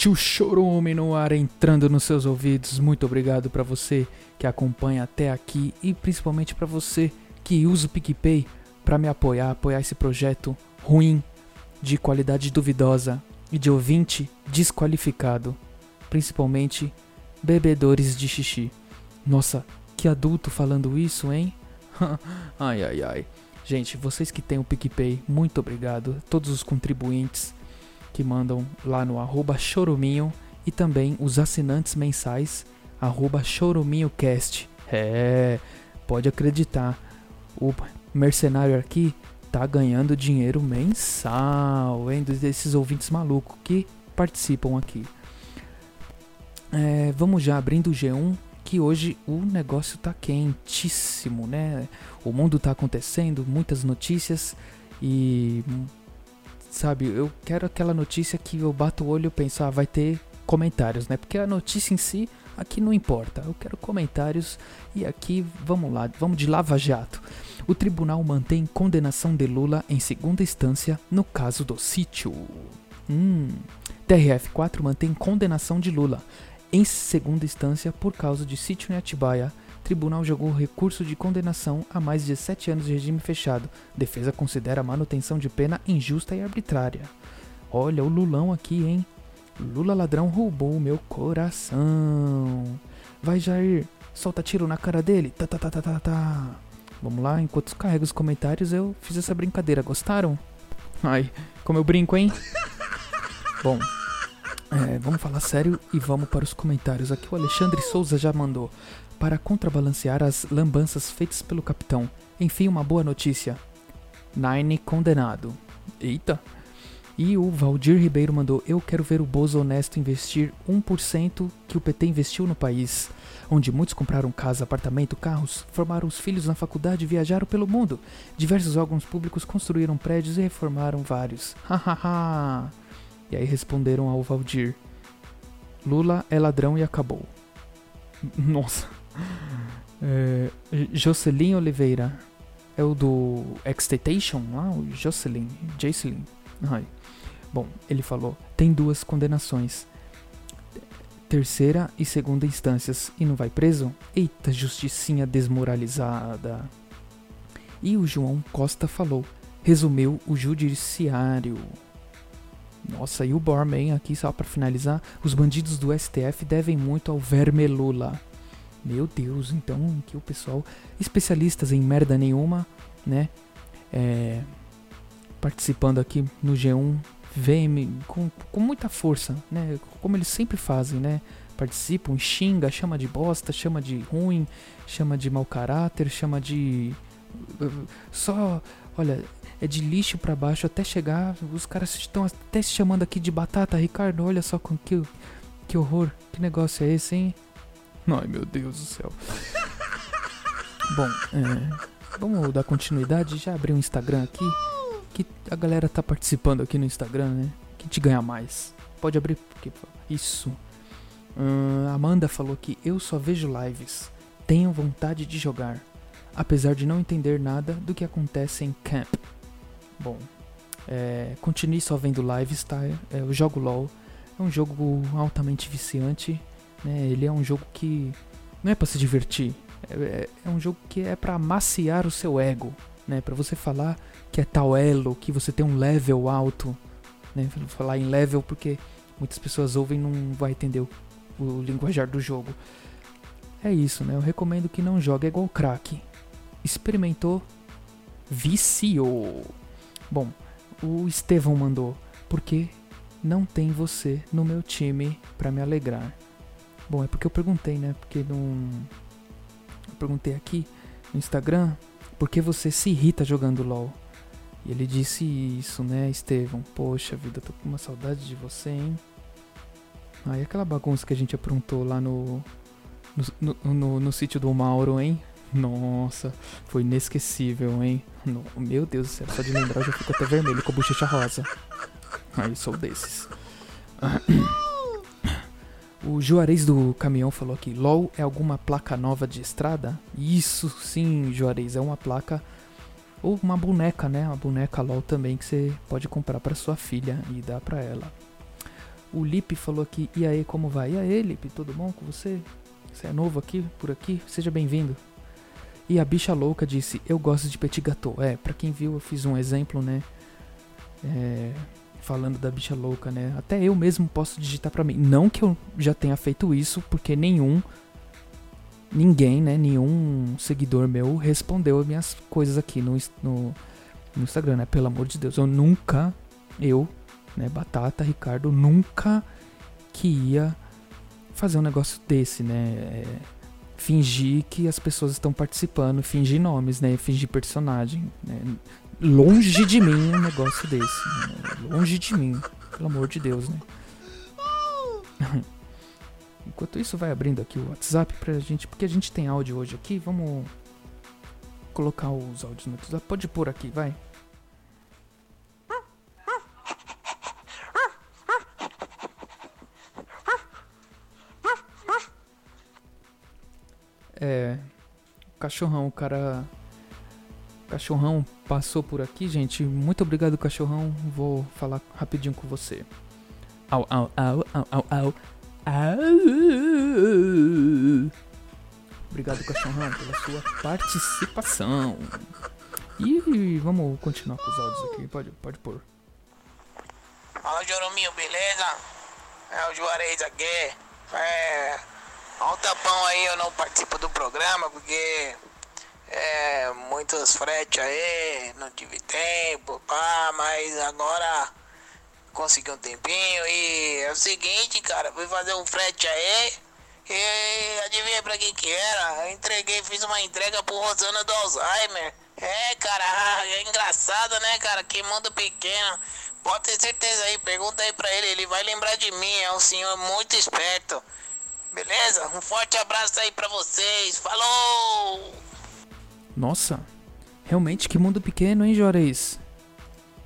Sente o chorume no ar entrando nos seus ouvidos. Muito obrigado para você que acompanha até aqui e principalmente para você que usa o PicPay para me apoiar, apoiar esse projeto ruim, de qualidade duvidosa e de ouvinte desqualificado, principalmente bebedores de xixi. Nossa, que adulto falando isso, hein? ai ai ai. Gente, vocês que têm o PicPay, muito obrigado. Todos os contribuintes que mandam lá no arroba choruminho e também os assinantes mensais arroba choruminhocast. É, pode acreditar, o mercenário aqui tá ganhando dinheiro mensal, hein, desses ouvintes malucos que participam aqui. É, vamos já abrindo o G1, que hoje o negócio tá quentíssimo, né? O mundo tá acontecendo, muitas notícias e sabe, eu quero aquela notícia que eu bato o olho e penso, ah, vai ter comentários, né? Porque a notícia em si aqui não importa. Eu quero comentários e aqui vamos lá, vamos de Lava Jato. O tribunal mantém condenação de Lula em segunda instância no caso do sítio. Hum. TRF4 mantém condenação de Lula em segunda instância por causa de sítio em Atibaia. Tribunal jogou recurso de condenação a mais de 7 anos de regime fechado. Defesa considera a manutenção de pena injusta e arbitrária. Olha o Lulão aqui, hein? Lula ladrão roubou meu coração. Vai, Jair, solta tiro na cara dele. Tá, tá, tá, tá, tá, tá. Vamos lá, enquanto carrega os comentários, eu fiz essa brincadeira. Gostaram? Ai, como eu brinco, hein? Bom, é, vamos falar sério e vamos para os comentários. Aqui o Alexandre Souza já mandou. Para contrabalancear as lambanças feitas pelo capitão. Enfim, uma boa notícia. Nine condenado. Eita. E o Valdir Ribeiro mandou: Eu quero ver o Bozo honesto investir 1% que o PT investiu no país, onde muitos compraram casa, apartamento, carros, formaram os filhos na faculdade viajaram pelo mundo. Diversos órgãos públicos construíram prédios e reformaram vários. Hahaha. e aí responderam ao Valdir: Lula é ladrão e acabou. Nossa. É, Jocelyn Oliveira. É o do Extentation lá? O Jocelyn. Jocelyn. Ai. Bom, ele falou: tem duas condenações. Terceira e segunda instâncias e não vai preso? Eita, justicinha desmoralizada. E o João Costa falou: resumiu o judiciário. Nossa, e o Borman aqui, só para finalizar: os bandidos do STF devem muito ao verme Lula. Meu Deus, então que o pessoal, especialistas em merda nenhuma, né? É, participando aqui no G1 vem com, com muita força, né? Como eles sempre fazem, né? Participam, xinga, chama de bosta, chama de ruim, chama de mau caráter, chama de. Só. Olha, é de lixo para baixo até chegar. Os caras estão até se chamando aqui de batata, Ricardo. Olha só com que, que horror. Que negócio é esse, hein? Ai meu Deus do céu. Bom, é, vamos dar continuidade. Já abri o um Instagram aqui que a galera tá participando aqui no Instagram, né? Que te ganha mais. Pode abrir, porque isso. Uh, Amanda falou que eu só vejo lives. Tenho vontade de jogar, apesar de não entender nada do que acontece em camp. Bom, é, continue só vendo lives, tá? É, eu jogo LoL. É um jogo altamente viciante. Né? Ele é um jogo que não é para se divertir. É, é, é um jogo que é para amaciar o seu ego, né? Para você falar que é tal elo, que você tem um level alto, né? Vou falar em level porque muitas pessoas ouvem e não vai entender o, o linguajar do jogo. É isso, né? Eu recomendo que não jogue é igual crack. Experimentou, viciou. Bom, o Estevão mandou, porque não tem você no meu time para me alegrar. Bom, é porque eu perguntei, né? Porque não. Eu perguntei aqui no Instagram por que você se irrita jogando LOL. E ele disse isso, né, Estevão? Poxa vida, tô com uma saudade de você, hein? Aí ah, aquela bagunça que a gente aprontou lá no no, no, no, no sítio do Mauro, hein? Nossa, foi inesquecível, hein? No- meu Deus do céu, só de lembrar eu já fico até vermelho com a bochecha rosa. Aí sou desses. O Juarez do caminhão falou aqui: LOL é alguma placa nova de estrada? Isso sim, Juarez, é uma placa ou uma boneca, né? Uma boneca LOL também que você pode comprar para sua filha e dar para ela. O Lipe falou aqui: E aí, como vai? E aí, Lipe, tudo bom com você? Você é novo aqui, por aqui? Seja bem-vindo. E a bicha louca disse: Eu gosto de petit gâteau. É, pra quem viu, eu fiz um exemplo, né? É, falando da bicha louca, né? Até eu mesmo posso digitar pra mim. Não que eu já tenha feito isso, porque nenhum. Ninguém, né? Nenhum seguidor meu respondeu as minhas coisas aqui no, no, no Instagram, né? Pelo amor de Deus. Eu nunca. Eu, né? Batata, Ricardo, nunca que ia fazer um negócio desse, né? É, fingir que as pessoas estão participando, fingir nomes, né? Fingir personagem, né? Longe de mim um negócio desse. né? Longe de mim, pelo amor de Deus, né? Enquanto isso, vai abrindo aqui o WhatsApp pra gente, porque a gente tem áudio hoje aqui. Vamos colocar os áudios no WhatsApp. Pode pôr aqui, vai. É. Cachorrão, o cara. Cachorrão passou por aqui, gente. Muito obrigado, cachorrão. Vou falar rapidinho com você. Au, au, au, au, au, au. Au. Obrigado, cachorrão, pela sua participação. E vamos continuar com os áudios aqui. Pode, pode pôr. Fala Jorominho, beleza? É o Juarez aqui. É. Há um tapão aí eu não participo do programa porque. É. Muitos fretes aí, não tive tempo, pá, mas agora consegui um tempinho e é o seguinte, cara, fui fazer um frete aí. E adivinha pra quem que era? Eu entreguei, fiz uma entrega pro Rosana do Alzheimer. É, cara, é engraçado, né, cara? Que mundo pequeno. Pode ter certeza aí, pergunta aí pra ele, ele vai lembrar de mim, é um senhor muito esperto. Beleza? Um forte abraço aí pra vocês. Falou! Nossa, realmente que mundo pequeno, hein, Juarez?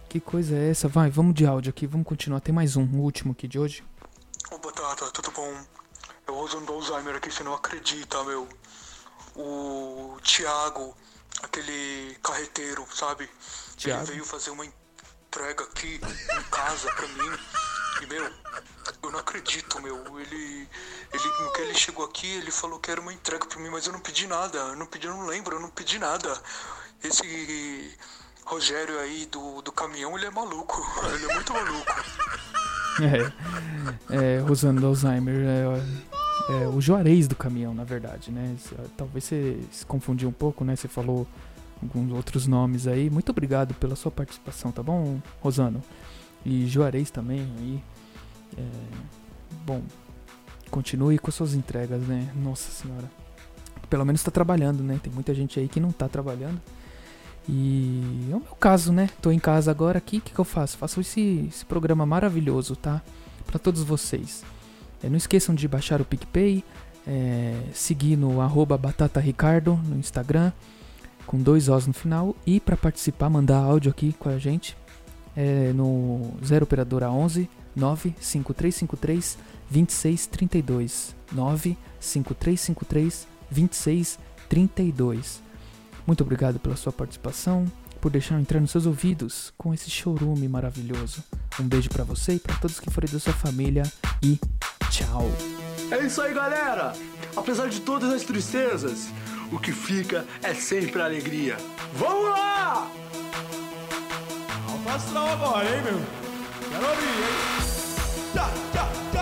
Que coisa é essa? Vai, vamos de áudio aqui, vamos continuar. Tem mais um, o último aqui de hoje. Ô Batata, tudo bom? Eu usando Alzheimer aqui, você não acredita, meu. O Thiago, aquele carreteiro, sabe? Thiago? Ele veio fazer uma entrega aqui em casa pra mim. E, meu, eu não acredito, meu. Ele, ele, no que ele chegou aqui, ele falou que era uma entrega pra mim, mas eu não pedi nada. Eu não pedi, eu não lembro, eu não pedi nada. Esse Rogério aí do, do caminhão, ele é maluco. Ele é muito maluco. É, é Rosana do Alzheimer, é, é o Juarez do caminhão, na verdade, né? Cê- Talvez você se confundiu um pouco, né? Você falou alguns outros nomes aí. Muito obrigado pela sua participação, tá bom, Rosano? E Juarez também aí. É, bom, continue com suas entregas, né? Nossa senhora. Pelo menos tá trabalhando, né? Tem muita gente aí que não tá trabalhando. E é o meu caso, né? Tô em casa agora aqui, o que, que eu faço? Faço esse, esse programa maravilhoso, tá? Pra todos vocês. É, não esqueçam de baixar o PicPay, é, seguir no arroba batataricardo no Instagram, com dois Os no final. E pra participar, mandar áudio aqui com a gente é, no 0 Operadora 11 95353 2632 95353 2632 muito obrigado pela sua participação, por deixar eu entrar nos seus ouvidos com esse chorume maravilhoso. Um beijo pra você e pra todos que forem da sua família e tchau. É isso aí, galera! Apesar de todas as tristezas, o que fica é sempre a alegria. Vamos lá! Alfa agora, hein, meu? Quero abrir, hein? Yeah. da.